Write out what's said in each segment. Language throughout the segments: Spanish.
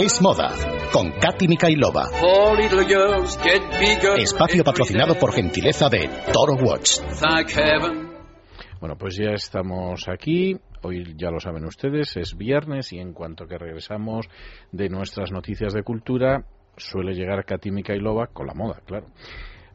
Es moda con Katy Mikailova. Espacio patrocinado por gentileza de Toro Watch. Bueno, pues ya estamos aquí. Hoy ya lo saben ustedes, es viernes y en cuanto que regresamos de nuestras noticias de cultura, suele llegar Katy Mikailova con la moda, claro.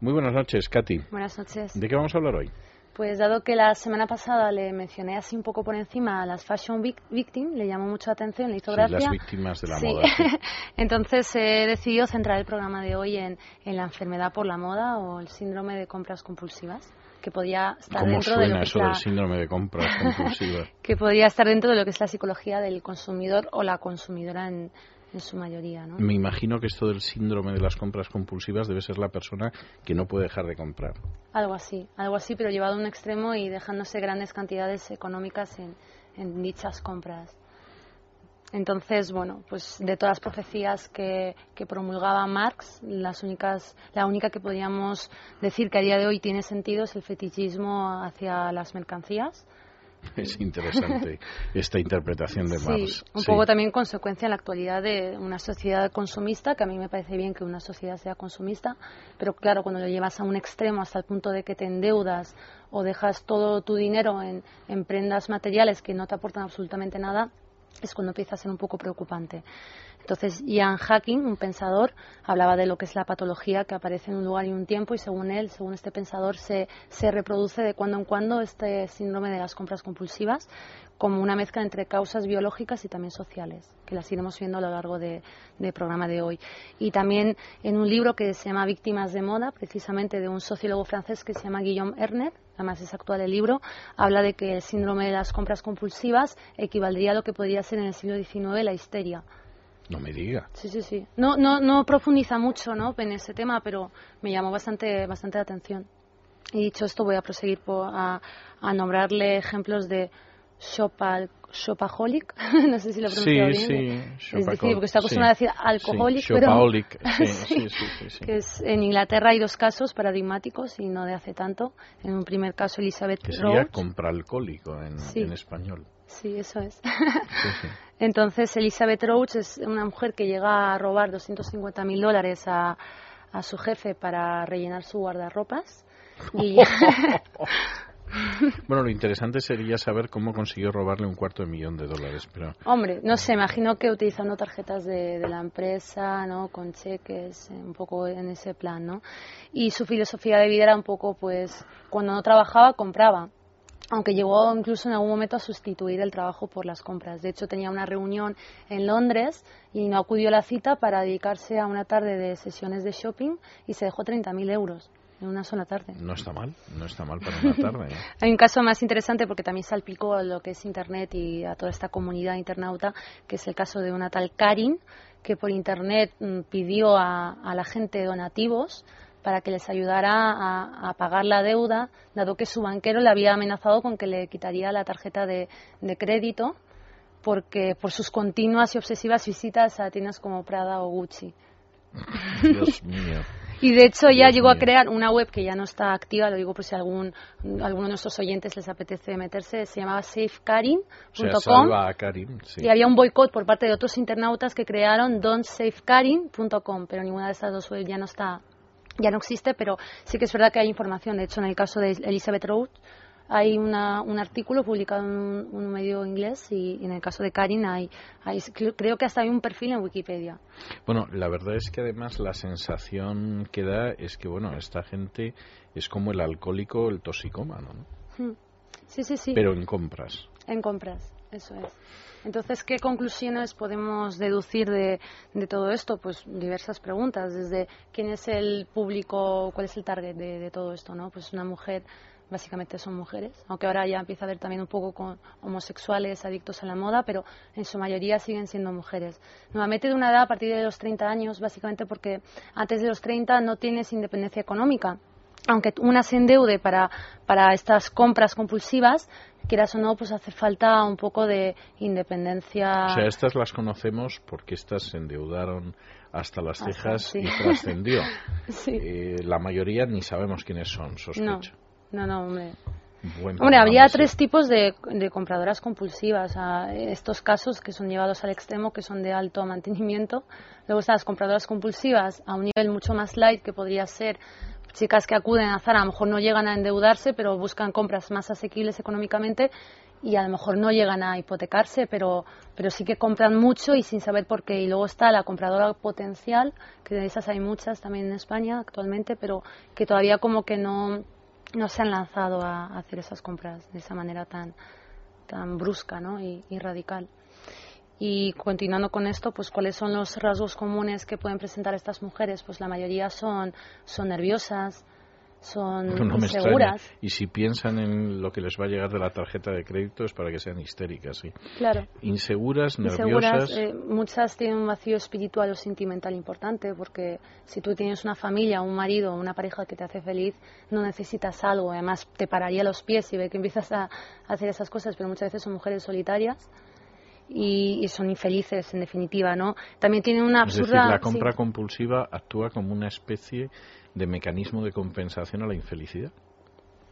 Muy buenas noches, Katy. Buenas noches. ¿De qué vamos a hablar hoy? Pues dado que la semana pasada le mencioné así un poco por encima a las fashion victims, le llamó mucho la atención, le hizo gracia. las víctimas de la moda. Entonces he decidido centrar el programa de hoy en, la enfermedad por la moda o el síndrome de compras compulsivas que podía estar dentro de lo que eso del síndrome de compras compulsivas? que podía estar dentro de lo que es la psicología del consumidor o la consumidora en, en su mayoría. ¿no? Me imagino que esto del síndrome de las compras compulsivas debe ser la persona que no puede dejar de comprar. Algo así, algo así, pero llevado a un extremo y dejándose grandes cantidades económicas en, en dichas compras. Entonces, bueno, pues de todas las profecías que, que, promulgaba Marx, las únicas, la única que podríamos decir que a día de hoy tiene sentido es el fetichismo hacia las mercancías Es interesante esta interpretación de Marx. Sí, un poco también consecuencia en la actualidad de una sociedad consumista, que a mí me parece bien que una sociedad sea consumista, pero claro, cuando lo llevas a un extremo hasta el punto de que te endeudas o dejas todo tu dinero en, en prendas materiales que no te aportan absolutamente nada, es cuando empieza a ser un poco preocupante. Entonces, Ian Hacking, un pensador, hablaba de lo que es la patología que aparece en un lugar y un tiempo y según él, según este pensador, se, se reproduce de cuando en cuando este síndrome de las compras compulsivas como una mezcla entre causas biológicas y también sociales, que las iremos viendo a lo largo del programa de hoy. Y también en un libro que se llama Víctimas de Moda, precisamente de un sociólogo francés que se llama Guillaume Erner, además es actual el libro, habla de que el síndrome de las compras compulsivas equivaldría a lo que podría ser en el siglo XIX la histeria. No me diga. Sí, sí, sí. No, no, no profundiza mucho ¿no? en ese tema, pero me llamó bastante, bastante la atención. Y dicho esto, voy a proseguir a, a nombrarle ejemplos de shopaholic, no sé si lo pronuncio bien. Sí, es decir, porque está acostumbrada a decir alcoholic, pero sí, que es, en Inglaterra hay dos casos paradigmáticos y no de hace tanto. En un primer caso, Elizabeth que sería compralcohólico en, en español. Sí, eso es. Entonces, Elizabeth Roach es una mujer que llega a robar 250 mil dólares a, a su jefe para rellenar su guardarropas. Y Bueno, lo interesante sería saber cómo consiguió robarle un cuarto de millón de dólares, pero... Hombre, no sé, imagino que utilizando tarjetas de, la empresa, ¿no? Con cheques, un poco en ese plan, ¿no? Y su filosofía de vida era un poco, pues, cuando no trabajaba, compraba aunque llegó incluso en algún momento a sustituir el trabajo por las compras. De hecho, tenía una reunión en Londres y no acudió a la cita para dedicarse a una tarde de sesiones de shopping y se dejó 30.000 euros en una sola tarde. No está mal, no está mal para una tarde. ¿eh? Hay un caso más interesante porque también salpicó a lo que es Internet y a toda esta comunidad internauta, que es el caso de una tal Karin, que por Internet mm, pidió a, la gente donativos para que les ayudara a, pagar la deuda, dado que su banquero le había amenazado con que le quitaría la tarjeta de, de crédito porque por sus continuas y obsesivas visitas a tiendas como Prada o Gucci. Dios mío. Y de hecho ya llegó a crear una web que ya no está activa, lo digo por si algún alguno de nuestros oyentes les apetece meterse, se llamaba safekarin.com y había un boicot por parte de otros internautas que crearon don'tsafekarin.com, pero ninguna de estas dos webs ya no está ya no existe, pero sí que es verdad que hay información. De hecho, en el caso de Elizabeth Road, hay una, un artículo publicado en un, medio inglés y, en el caso de Karin hay, hay, creo que hasta hay un perfil en Wikipedia. Bueno, la verdad es que además la sensación que da es que, bueno, esta gente es como el alcohólico, el toxicómano, ¿no? Hmm. Sí, sí, sí. Pero en compras. En compras, eso es. Entonces, ¿qué conclusiones podemos deducir de, de, todo esto? Pues diversas preguntas, desde quién es el público, cuál es el target de, de todo esto, ¿no? Pues una mujer básicamente son mujeres, aunque ahora ya empieza a haber también un poco con homosexuales adictos a la moda, pero en su mayoría siguen siendo mujeres. Nuevamente de una edad a partir de los 30 años, básicamente porque antes de los 30 no tienes independencia económica. Aunque una se endeude para, para estas compras compulsivas, quieras o no, pues hace falta un poco de independencia. O sea, estas las conocemos porque estas se endeudaron hasta las cejas y trascendió. Eh, la mayoría ni sabemos quiénes son, sospecho. No, no, hombre. Hombre, habría tres tipos de, compradoras compulsivas. estos casos que son llevados al extremo, que son de alto mantenimiento. Luego están las compradoras compulsivas a un nivel mucho más light, que podría ser chicas que acuden a Zara, a lo mejor no llegan a endeudarse, pero buscan compras más asequibles económicamente y a lo mejor no llegan a hipotecarse, pero, pero sí que compran mucho y sin saber por qué. Y luego está la compradora potencial, que de esas hay muchas también en España actualmente, pero que todavía como que no, no se han lanzado a, hacer esas compras de esa manera tan, tan brusca ¿no? y, radical. Y continuando con esto, pues cuáles son los rasgos comunes que pueden presentar estas mujeres? Pues la mayoría son, son nerviosas, son inseguras. Y si piensan en lo que les va a llegar de la tarjeta de crédito es para que sean histéricas, sí. Claro. Inseguras, nerviosas. Eh, muchas tienen un vacío espiritual o sentimental importante porque si tú tienes una familia, un marido, una pareja que te hace feliz, no necesitas algo. Además, te pararía los pies y ve que empiezas a hacer esas cosas, pero muchas veces son mujeres solitarias y, son infelices en definitiva, ¿no? También tienen una absurda... Es decir, la compra compulsiva actúa como una especie de mecanismo de compensación a la infelicidad.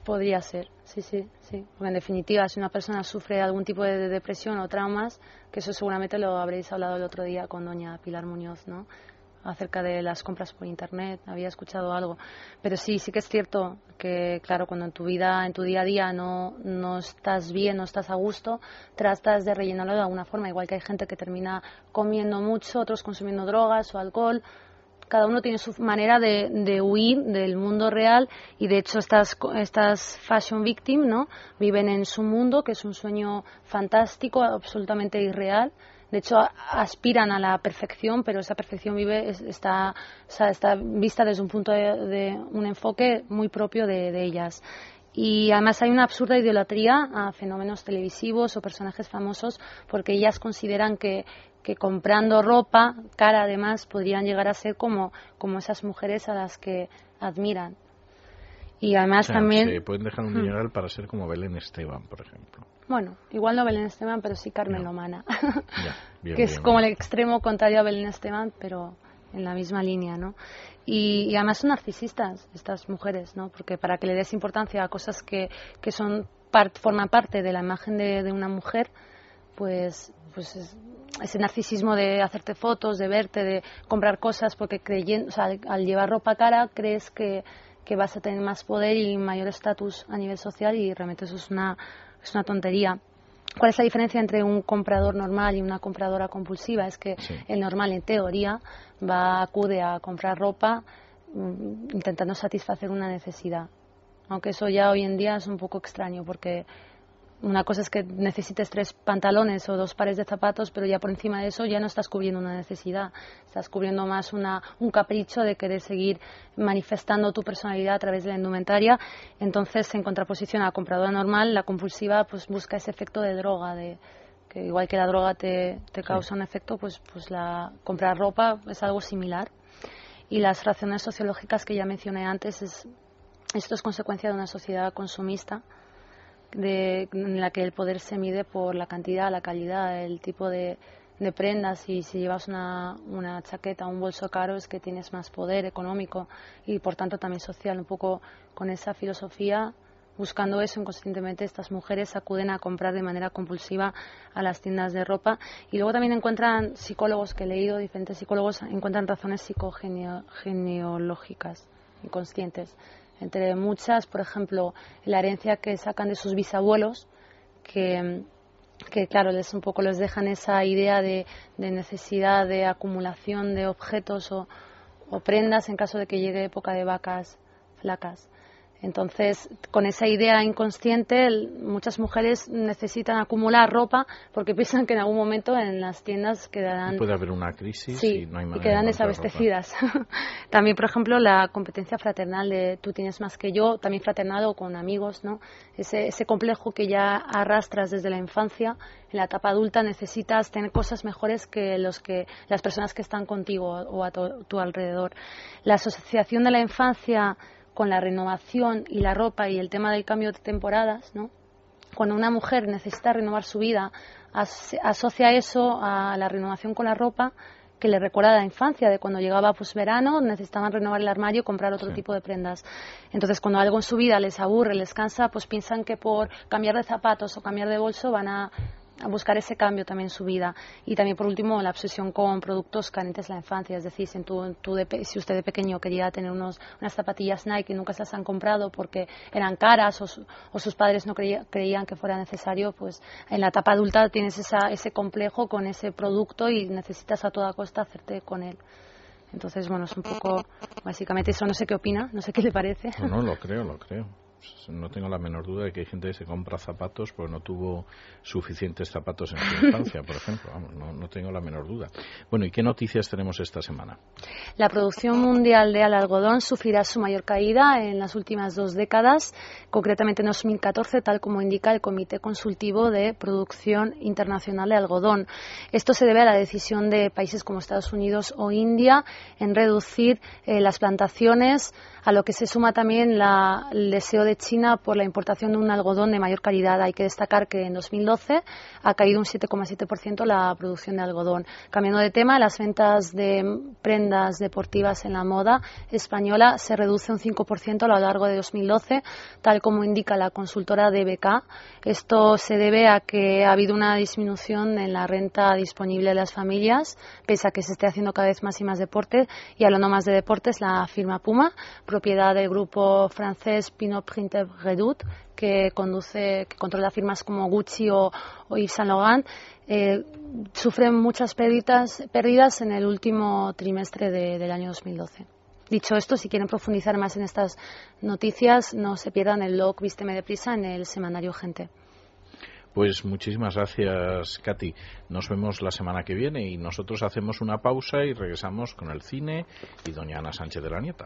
Podría ser, sí, sí, sí. Porque en definitiva, si una persona sufre algún tipo de depresión o traumas, que eso seguramente lo habréis hablado el otro día con doña Pilar Muñoz, ¿no? Acerca de las compras por internet, había escuchado algo. Pero sí, sí que es cierto que, claro, cuando en tu vida, en tu día a día no, no estás bien, no estás a gusto, tratas de rellenarlo de alguna forma. Igual que hay gente que termina comiendo mucho, otros consumiendo drogas o alcohol. Cada uno tiene su manera de, de huir del mundo real y de hecho estas, estas fashion victim ¿no? viven en su mundo, que es un sueño fantástico, absolutamente irreal de hecho, aspiran a la perfección, pero esa perfección vive, está, está vista desde un punto de, un enfoque muy propio de, ellas. Y además hay una absurda idolatría a fenómenos televisivos o personajes famosos porque ellas consideran que, que comprando ropa cara además podrían llegar a ser como, como esas mujeres a las que admiran. Y además también... Se pueden dejar un hmm. dineral para ser como Belén Esteban, por ejemplo. Bueno, igual no Belén Esteban, pero sí Carmen Lomana. que es como el extremo contrario a Belén Esteban, pero en la misma línea, ¿no? Y, además son narcisistas estas mujeres, ¿no? Porque para que le des importancia a cosas que, que son forman parte de la imagen de, de una mujer, pues, pues ese narcisismo de hacerte fotos, de verte, de comprar cosas, porque creyendo, o sea, al llevar ropa cara crees que, que vas a tener más poder y mayor estatus a nivel social y realmente eso es una es una tontería. ¿Cuál es la diferencia entre un comprador normal y una compradora compulsiva? Es que el normal, en teoría, va acude a comprar ropa mm, intentando satisfacer una necesidad. Aunque eso ya hoy en día es un poco extraño porque una cosa es que necesites tres pantalones o dos pares de zapatos, pero ya por encima de eso ya no estás cubriendo una necesidad, estás cubriendo más una, un capricho de querer seguir manifestando tu personalidad a través de la indumentaria. Entonces, en contraposición a la compradora normal, la compulsiva pues busca ese efecto de droga, de que igual que la droga te, te causa un efecto, pues, pues la comprar ropa es algo similar. Y las razones sociológicas que ya mencioné antes, es, esto es consecuencia de una sociedad consumista de, en la que el poder se mide por la cantidad, la calidad, el tipo de, prendas. Y si llevas una, una chaqueta, un bolso caro es que tienes más poder económico y por tanto también social. Un poco con esa filosofía, buscando eso inconscientemente, estas mujeres acuden a comprar de manera compulsiva a las tiendas de ropa. Y luego también encuentran psicólogos que he leído, diferentes psicólogos encuentran razones psicogeneológicas inconscientes entre muchas, por ejemplo, la herencia que sacan de sus bisabuelos, que, que claro, les un poco les dejan esa idea de, necesidad de acumulación de objetos o prendas en caso de que llegue época de vacas flacas. Entonces, con esa idea inconsciente, muchas mujeres necesitan acumular ropa porque piensan que en algún momento en las tiendas quedarán. Puede haber una crisis y no hay manera y quedan desabastecidas. también, por ejemplo, la competencia fraternal de tú tienes más que yo, también fraternal o con amigos, ¿no? Ese, ese complejo que ya arrastras desde la infancia, en la etapa adulta necesitas tener cosas mejores que, los que las personas que están contigo o a tu alrededor. La asociación de la infancia con la renovación y la ropa y el tema del cambio de temporadas, ¿no? Cuando una mujer necesita renovar su vida, asocia eso a la renovación con la ropa que le recuerda la infancia, de cuando llegaba pues verano, necesitaban renovar el armario y comprar otro tipo de prendas. Entonces, cuando algo en su vida les aburre, les cansa, pues piensan que por cambiar de zapatos o cambiar de bolso van a a buscar ese cambio también en su vida. Y también, por último, la obsesión con productos carentes de la infancia. Es decir, si, si usted de pequeño quería tener unos, unas zapatillas Nike y nunca se las han comprado porque eran caras o, sus padres no creían que fuera necesario, pues en la etapa adulta tienes esa, ese complejo con ese producto y necesitas a toda costa hacerte con él. Entonces, bueno, es un poco, básicamente eso, no sé qué opina, no sé qué le parece. No, no, lo creo, lo creo. No tengo la menor duda de que hay gente que se compra zapatos porque no tuvo suficientes zapatos en su infancia, por ejemplo. Vamos, no, no, tengo la menor duda. Bueno, ¿y qué noticias tenemos esta semana? La producción mundial de algodón sufrirá su mayor caída en las últimas dos décadas, concretamente en 2014, tal como indica el Comité Consultivo de Producción Internacional de Algodón. Esto se debe a la decisión de países como Estados Unidos o India en reducir eh, las plantaciones a lo que se suma también la, el deseo de China por la importación de un algodón de mayor calidad. Hay que destacar que en 2012 ha caído un 7,7% la producción de algodón. Cambiando de tema, las ventas de prendas deportivas en la moda española se reduce un 5% a lo largo de 2012, tal como indica la consultora DBK. Esto se debe a que ha habido una disminución en la renta disponible de las familias, pese a que se esté haciendo cada vez más y más deporte. Y hablando más de deportes, la firma Puma propiedad del grupo francés Pinot Printer Redoute, que conduce, que controla firmas como Gucci o, Yves Saint Laurent, eh, sufre muchas pérdidas, pérdidas en el último trimestre del año 2012. Dicho esto, si quieren profundizar más en estas noticias, no se pierdan el blog Vísteme Prisa en el semanario Gente. Pues muchísimas gracias, Katy. Nos vemos la semana que viene y nosotros hacemos una pausa y regresamos con el cine y doña Ana Sánchez de la Nieta.